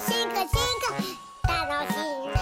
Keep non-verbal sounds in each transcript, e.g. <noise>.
進化進化楽しいな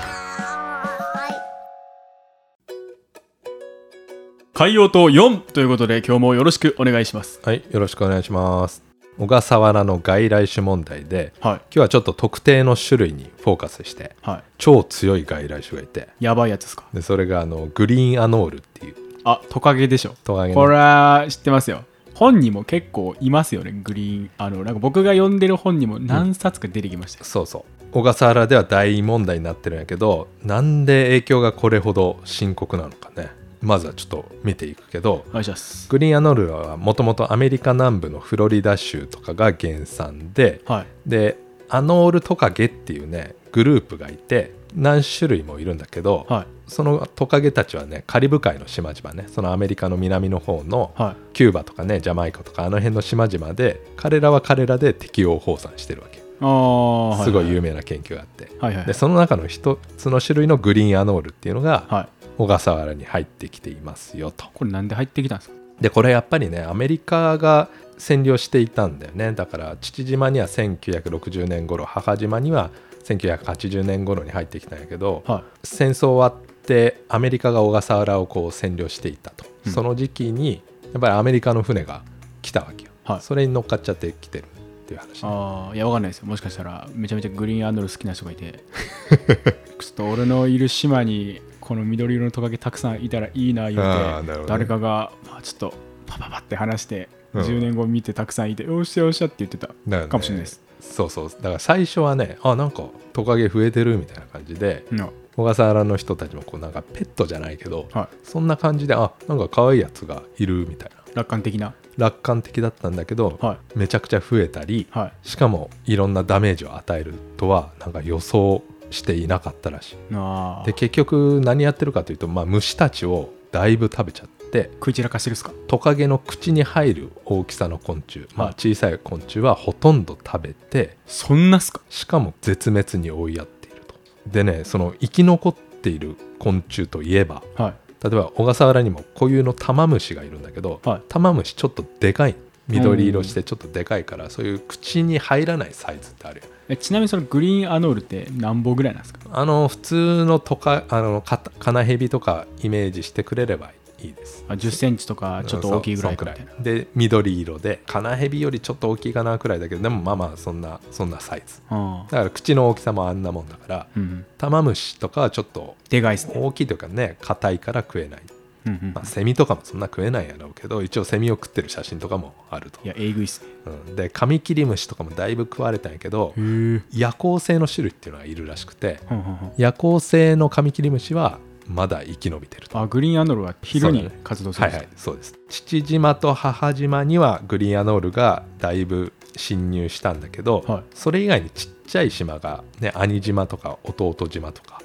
海洋島4ということで今日もよろしくお願いします。はい、よろしくお願いします。小笠原の外来種問題で、はい。今日はちょっと特定の種類にフォーカスして、は超強い外来種がいて、いやばいやつですか？でそれがあのグリーンアノールっていう。あトカゲでしょ。トカゲの。これは知ってますよ本にも結構いますよねグリーンあのなんか僕が読んでる本にも何冊か出てきましたよ、そうそう。小笠原では大問題になってるんやけどなんで影響がこれほど深刻なのかね。まずはちょっと見ていくけどグリーンアノールはもともとアメリカ南部のフロリダ州とかが原産ではい。でアノールトカゲっていうねグループがいて何種類もいるんだけど、はい。そのトカゲたちはねカリブ海の島々ねそのアメリカの南の方のはい。キューバとかねジャマイカとかあの辺の島々で彼らは彼らで適応放産してるわけ。すごい有名な研究があって、はいはい。でその中の一つの種類のグリーンアノールっていうのがはい。小笠原に入ってきていますよと。これなんで入ってきたんですか？でこれやっぱりねアメリカが占領していたんだよね。だから父島には1960年頃母島には1980年頃に入ってきたんやけど、は戦争終わってアメリカが小笠原をこう占領していたと、うん。その時期にやっぱりアメリカの船が来たわけよ、はい。それに乗っかっちゃってきてるっていう話ああいやわかんないですよ。もしかしたらめちゃめちゃグリーンアンドル好きな人がいて <laughs> ちょっと俺のいる島にこの緑色のトカゲたくさんいたらいいな言うて、あーなるほどね。誰かが、まあ、ちょっとパパパって話して、うん。10年後見てたくさんいてよっしゃよっしゃって言ってた。かもしれないです、そうそう。だから最初はねあなんかトカゲ増えてるみたいな感じでうん。小笠原の人たちもこうなんかペットじゃないけど、はい。そんな感じであなんか可愛いやつがいるみたいな。楽観的な。楽観的だったんだけど、はい。めちゃくちゃ増えたりはい。しかもいろんなダメージを与えるとはなんか予想していなかったらしい。で結局何やってるかというと、まあ、虫たちをだいぶ食べちゃって食い散らかしてるっすか？トカゲの口に入る大きさの昆虫、まあ、小さい昆虫はほとんど食べてそんなっすか？しかも絶滅に追いやっていると。でねその生き残っている昆虫といえばはい。例えば小笠原にも固有のタマムシがいるんだけど、はい。タマムシちょっとでかい。緑色してちょっとでかいから、そういう口に入らないサイズってあるよえちなみにそのグリーンアノールって何本ぐらいなんですか？あの普通のトカあのカタカナヘビとかイメージしてくれればいいです。あ10センチとかちょっと大きいぐらいかみたいなで緑色でカナヘビよりちょっと大きいかなくらいだけどでもまあまあそんなそんなサイズ。あだから口の大きさもあんなもんだからーうんタマムシとかはちょっとでかいっすね。大きいというかね硬いから食えない、うんうん。まあ、セミとかもそんな食えないやろうけど一応セミを食ってる写真とかもあると。いやえぐいっすね。うん、でカミキリムシとかもだいぶ食われたんやけど夜行性の種類っていうのがいるらしくてほんほんほん。夜行性のカミキリムシはまだ生き延びてると。あグリーンアノールは昼に活動するはいんですか？はいそうです。父島と母島にはグリーンアノールがだいぶ侵入したんだけど、はい。それ以外にちっちゃい島が、ね、兄島とか弟島とか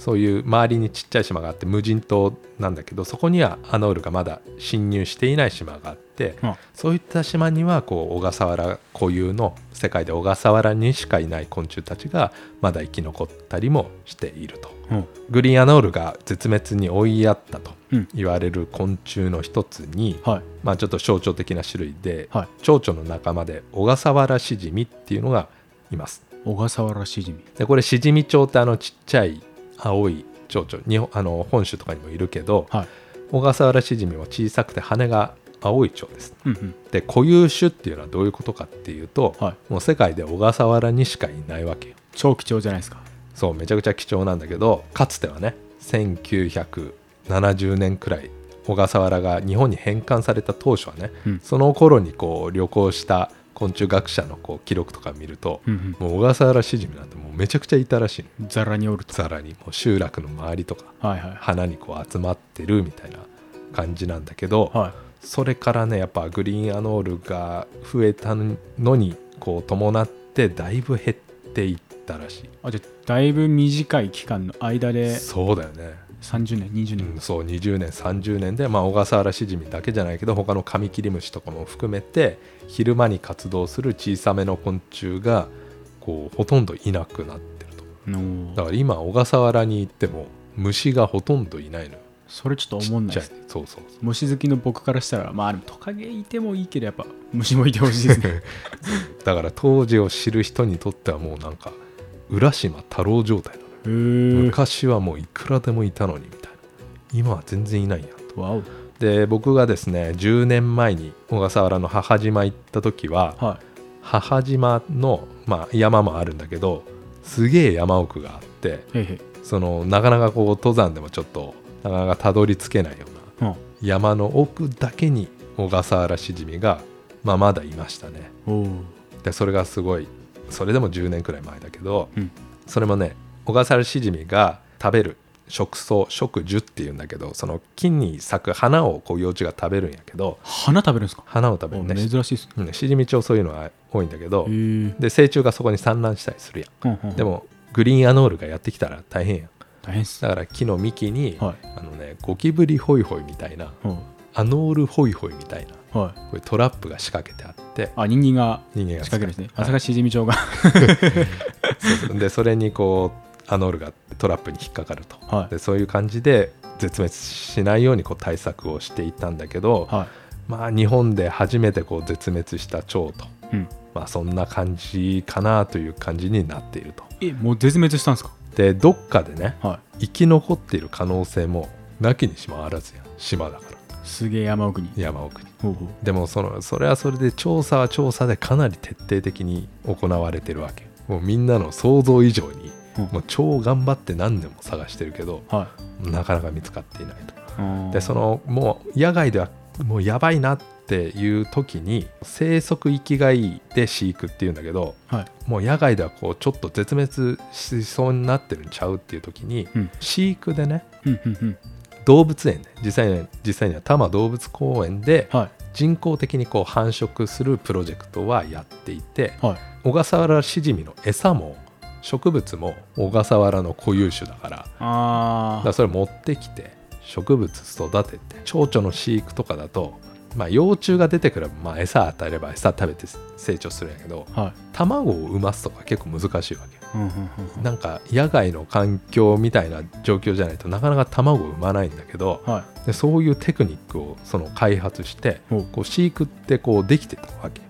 そういう周りにちっちゃい島があって無人島なんだけどそこにはアノールがまだ侵入していない島があって、うんそういった島にはこう小笠原固有の世界で小笠原にしかいない昆虫たちがまだ生き残ったりもしていると。うんグリーンアノールが絶滅に追いやったとうん言われる昆虫の一つに、はいまあ、ちょっと象徴的な種類で、はい蝶々の仲間で小笠原シジミっていうのがいます。小笠原シジミでこれシジミ蝶ってあのちっちゃい青い蝶々日本あの本州とかにもいるけど、はい。小笠原シジミは小さくて羽が青い蝶です。うんうん。で固有種っていうのはどういうことかっていうと、はい。もう世界で小笠原にしかいないわけよ。超貴重じゃないですか。そうめちゃくちゃ貴重なんだけどかつてはね1970年くらい小笠原が日本に返還された当初はね、うん。その頃にこう旅行した昆虫学者のこう記録とか見ると、うんもう小笠原シジミなんてもうめちゃくちゃいたらしいの。うんザラにおると。さらにもう集落の周りとかはいはい。花にこう集まってるみたいな感じなんだけど、はい。それからねやっぱグリーンアノールが増えたのにこう伴ってだいぶ減っていったらしい。あじゃあだいぶ短い期間の間でそうだよね30年20年。うん、そう20年30年で、まあ、小笠原シジミだけじゃないけど他のカミキリムシとかも含めて昼間に活動する小さめの昆虫がこうほとんどいなくなってると。のだから今小笠原に行っても虫がほとんどいないのよ。それちょっと思んないですそうそう虫好きの僕からしたらまあでもトカゲいてもいいけどやっぱ虫もいてほしいですね。<laughs> だから当時を知る人にとってはもうなんか浦島太郎状態なのよへえ昔はもういくらでもいたのにみたいな。今は全然いないんやとで僕がですね10年前に小笠原の母島行った時はは母島の、まあ、山もあるんだけどすげえ山奥があってそのなかなかこう登山でもちょっとなかなかたどり着けないようなうん。山の奥だけに小笠原しじみが、まあ、まだいましたね。でそれがすごいそれでも10年くらい前だけど、うん。それもね小笠原しじみが食べる食草食樹っていうんだけどその木に咲く花をこう幼虫が食べるんやけど花食べるんですか？花を食べるおね珍しいですね。うん。しじみ町そういうのは多いんだけどで成虫がそこに産卵したりするやん。うんうんでもグリーンアノールがやってきたら大変やん。大変だから木の幹に、はい。あのねゴキブリホイホイみたいなうんアノールホイホイみたいなはい。こういうトラップが仕掛けてあってあ人間が人間が仕掛けるんですね。はい。朝霞しじみ町が。<laughs> でそれにこうアノールがトラップに引っかかると。はい。でそういう感じで絶滅しないようにこう対策をしていたんだけど、はまあ日本で初めてこう絶滅した蝶と、いうん。まあ、そんな感じかなという感じになっていると。えもう絶滅したんですか？でどっかでねは生き残っている可能性もなきにしもあらずやん。島だから。いすげえ山奥に。山奥に。ほうほう。でもそのそれはそれで調査は調査でかなり徹底的に行われてるわけ。もうみんなの想像以上にうん。もう超頑張って何年も探してるけどはなかなか見つかっていないと。でそのもう野外ではもうやばいなっていう時に生息域外で飼育っていうんだけどはい。もう野外ではこうちょっと絶滅しそうになってるんちゃうっていう時にうん。飼育でねうんうんうん。動物園で実際に実際には多摩動物公園ではい。人工的にこう繁殖するプロジェクトはやっていてはい。小笠原シジミの餌も植物も小笠原の固有種だからだあからそれ持ってきて植物育てて蝶々の飼育とかだと、まあ、幼虫が出てくれば、まあ、餌与えれば餌食べて成長するんやけどあはい。卵を産ますとか結構難しいわけなんか野外の環境みたいな状況じゃないとなかなか卵を産まないんだけどはい。でそういうテクニックをその開発してこう飼育ってこうできてたわけ。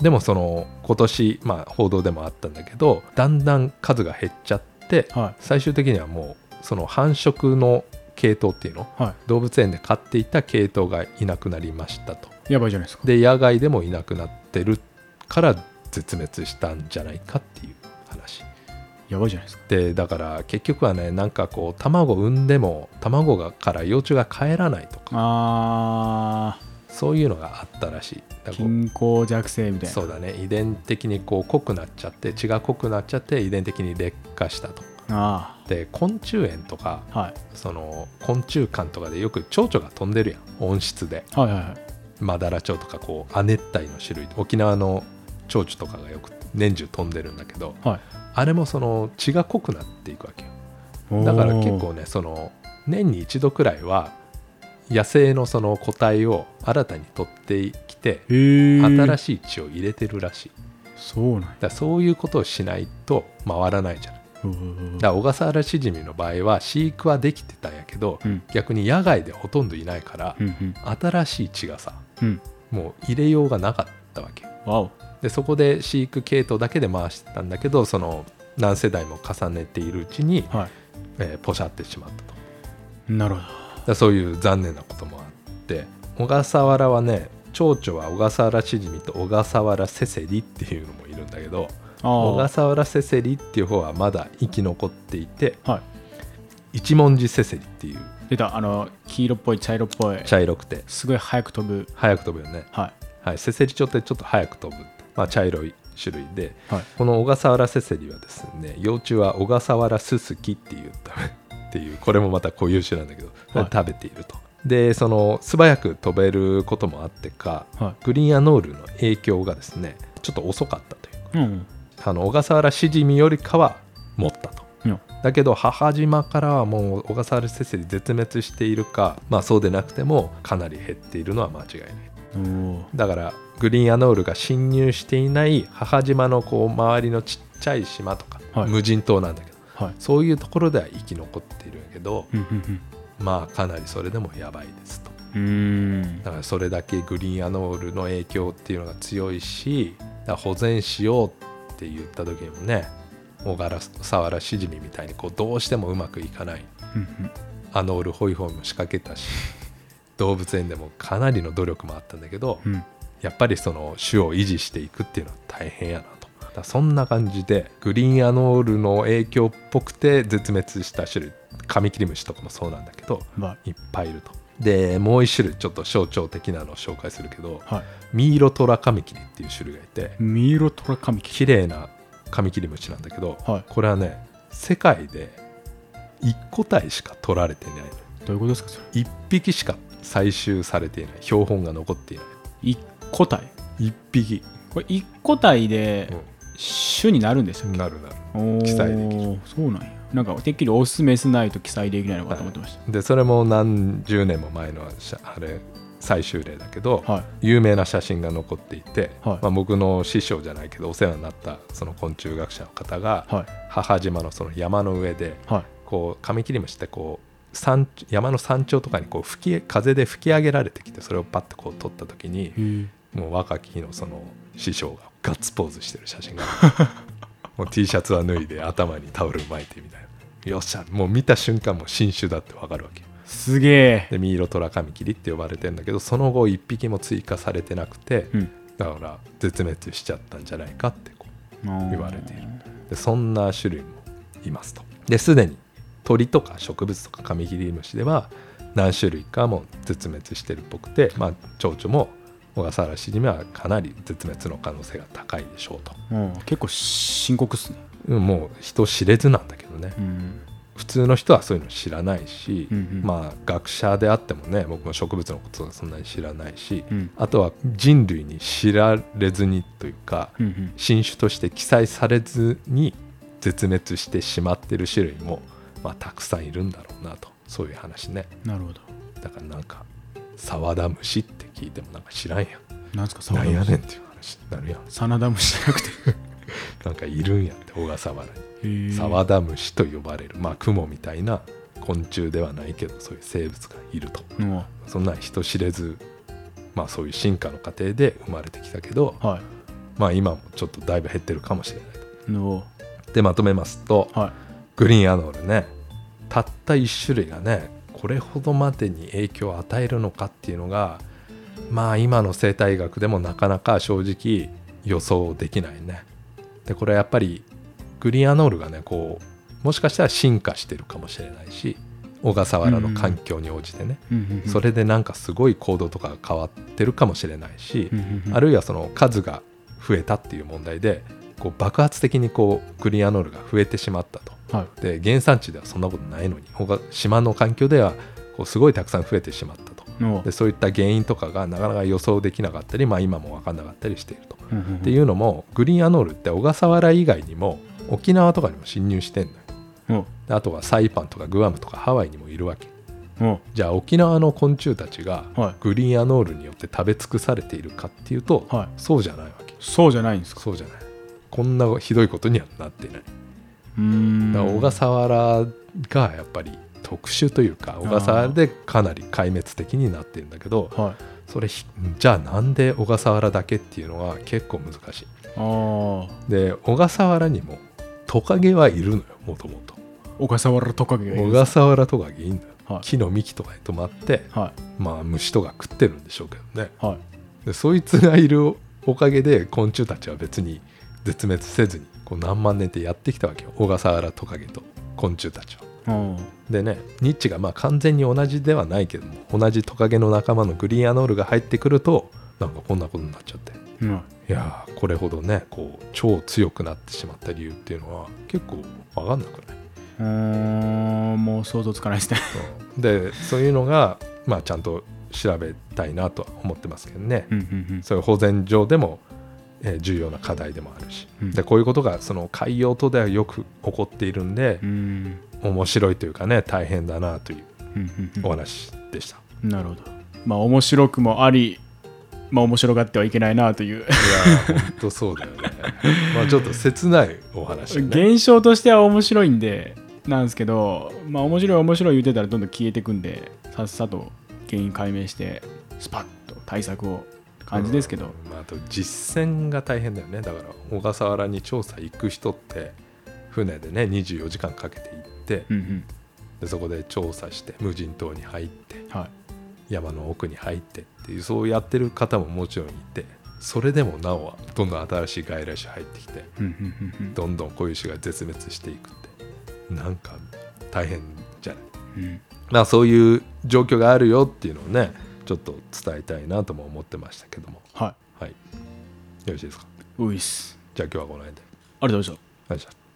でもその今年、まあ、報道でもあったんだけどだんだん数が減っちゃっては最終的にはもうその繁殖の系統っていうのい。は動物園で飼っていた系統がいなくなりましたと。いやばいじゃないですか。で野外でもいなくなってるから絶滅したんじゃないかっていう。話やばいじゃないですか。でだから結局はねなんかこう卵を産んでも卵がから幼虫が帰らないとかあそういうのがあったらしい。均衡弱性みたいな。そうだね。遺伝的にこう濃くなっちゃって血が濃くなっちゃって遺伝的に劣化したと。あで昆虫園とかあはい。その昆虫館とかでよく蝶々が飛んでるやん。温室で。はいはいはい。マダラチョウとかこう亜熱帯の種類。沖縄の蝶々とかがよく年中飛んでるんだけどはいあれもその血が濃くなっていくわけよ。だから結構ねその年に一度くらいは野生のその個体を新たに取ってきて新いしい血を入れてるらしい。そうなんや。だそういうことをしないと回らないじゃない。だ小笠原シジミの場合は飼育はできてたんやけど、うん。逆に野外でほとんどいないから、うんうん。新しい血がさうん。もう入れようがなかったわけわおでそこで飼育系統だけで回してたんだけどその何世代も重ねているうちに、はえーポシャってしまったと。なるほど。らそういう残念なこともあって小笠原はね蝶々は小笠原シジミと小笠原セセリっていうのもいるんだけど小あ笠原セセリっていう方はまだ生き残っていてあはい。一文字セセリっていう。出た。あの黄色っぽい茶色っぽい。茶色くて。すごい早く飛ぶ。早く飛ぶよね、はい。はい、セセリ鳥ってちょっと早く飛ぶ、まあ、茶色い種類ではい。この小笠原セセリはですね幼虫は小笠原ススキっていう <laughs> っていうこれもまた固有種なんだけど、はい。食べていると。でその素早く飛べることもあってかはグリーンアノールの影響がですねちょっと遅かったといういうんあの小笠原シジミよりかは持ったと。うんだけど母島からはもう小笠原セセリ絶滅しているかまあそうでなくてもかなり減っているのは間違いないだからグリーンアノールが侵入していない母島のこう周りのちっちゃい島とか、はい。無人島なんだけどはい。そういうところでは生き残っているけどうんうんまあかなりそれでもやばいですと。だからそれだけグリーンアノールの影響っていうのが強いし保全しようって言った時にもね小笠原シジミみたいにこうどうしてもうまくいかない。うんうん。アノールホイホイも仕掛けたし動物園でもかなりの努力もあったんだけど、うん。やっぱりその種を維持していくっていうのは大変やなと。だそんな感じでグリーンアノールの影響っぽくて絶滅した種類カミキリムシとかもそうなんだけどまあいっぱいいると。でもう一種類ちょっと象徴的なのを紹介するけどはい。ミイロトラカミキリっていう種類がいてミイロトラカミキ綺麗なカミキリムシなんだけど、はい。これはね世界で1個体しか取られていないのどういうことですかそれ。1匹しか採集されていない標本が残っていない。一個体？1匹、これ一個体で種になるんですよ、なるなる。記載できる。そうなんや。なんかてっきりオスメスないと記載できないのかと思ってましでそれも何十年も前のあれ最終例だけど、たはい。有名な写真が残っていて、はい。まあ、僕の師匠じゃないけどお世話になったその昆虫学者の方が、はい。母島のその山の上ではい。こうカミキリムシってこう山山の山頂とかにこう吹き風で吹き上げられてきてそれをパッとこう撮った時にもう若き日のその師匠がガッツポーズしてる写真が <laughs> もう T シャツは脱いで頭にタオル巻いてみたいな。よっしゃもう見た瞬間もう新種だってわかるわけよ。すげえ。でミイロトラカミキリって呼ばれてんだけどその後1匹も追加されてなくて、うん。だから絶滅しちゃったんじゃないかってこう言言われている。でそんな種類もいますと。ですでに鳥とか植物とかカミキリムシでは何種類かも絶滅してるっぽくて、まあ、蝶々も小笠原シジミはかなり絶滅の可能性が高いでしょうと。うん結構深刻っすね。うんもう人知れずなんだけどね。うん。普通の人はそういうの知らないし、うんうん。まあ学者であってもね僕も植物のことはそんなに知らないし、うん。あとは人類に知られずにというか、うんうん。新種として記載されずに絶滅してしまってる種類も、まあ、たくさんいるんだろうなと。そういう話ね。なるほど。だからなんか沢田虫って聞いてもなんか知らんやん。なんですかなんやムシねんっていう話になるやん。サナダムシじゃなくて。<laughs> なんかいるんやって小笠原に。沢田虫と呼ばれる。まあクモみたいな昆虫ではないけどそういう生物がいると。うんそんなん人知れずまあそういう進化の過程で生まれてきたけどはい。まあ今もちょっとだいぶ減ってるかもしれないと。のでまとめますとはいグリーンアノールね。たった1種類がねこれほどまでに影響を与えるのかっていうのがまあ今の生態学でもなかなか正直予想できないね。でこれやっぱりグリーンアノールがねこうもしかしたら進化してるかもしれないし小笠原の環境に応じてね、それでなんかすごい行動とかが変わってるかもしれないし、あるいはその数が増えたっていう問題でこう爆発的にこうグリーンアノールが増えてしまったとはい。で原産地ではそんなことないのに他島の環境ではこうすごいたくさん増えてしまったと。のでそういった原因とかがなかなか予想できなかったり、まあ、今も分かんなかったりしていると、うんうんうん。っていうのもグリーンアノールって小笠原以外にも沖縄とかにも侵入してんのよ。あとはサイパンとかグアムとかハワイにもいるわけ。おじゃあ沖縄の昆虫たちがはい。グリーンアノールによって食べ尽くされているかっていうと、はい。そうじゃないわけ。そうじゃないんですか？そうじゃない。こんなひどいことにはなっていないだから小笠原がやっぱり特殊というか小笠原でかなり壊滅的になってるんだけどはい。それひじゃあなんで小笠原だけっていうのは結構難しい。で小笠原にもトカゲはいるのよもともと。小笠原トカゲがいる。小笠原トカゲいいんだよ。はい。木の幹とかに止まってはまあ虫とか食ってるんでしょうけどね。いはい。でそいつがいるおかげで昆虫たちは別に絶滅せずにこう何万年ってやってきたわけよ。小笠原トカゲと昆虫たちは。うん。でねニッチがまあ完全に同じではないけども同じトカゲの仲間のグリーンアノールが入ってくるとなんかこんなことになっちゃって。うん。いやーこれほどねこう超強くなってしまった理由っていうのは結構分かんなくない？うーんもう想像つかないですね。うん。でそういうのがまあちゃんと調べたいなとは思ってますけどね、うんうんうん。そういう保全上でも、えー重要な課題でもあるし、うんでこういうことがその海洋とではよく起こっているんでう、ん面白いというかね大変だなといううんうんお話でした。うんなるほどまあ面白くもありまあ面白がってはいけないなといういやー本当そうだよね。<laughs> まあちょっと切ないお話だね。現象としては面白いんでなんですけどまあ面白い面白い言ってたらどんどん消えていくんでさっさと原因解明してスパッと対策を感じですけど、うん。まあ、あと実践が大変だよね。だから小笠原に調査行く人って船でね24時間かけて行ってうんうん。でそこで調査して無人島に入ってはい。山の奥に入ってっていうそうやってる方ももちろんいてそれでもなおはどんどん新しい外来種入ってきてうんうんうんどんどんこういう種が絶滅していくってなんか大変じゃない？うんうん。まあそういう状況があるよっていうのをねちょっと伝えたいなとも思ってましたけども。ははい。よろしいですか？いういっす。じゃあ今日はこの辺で。ありがとうございました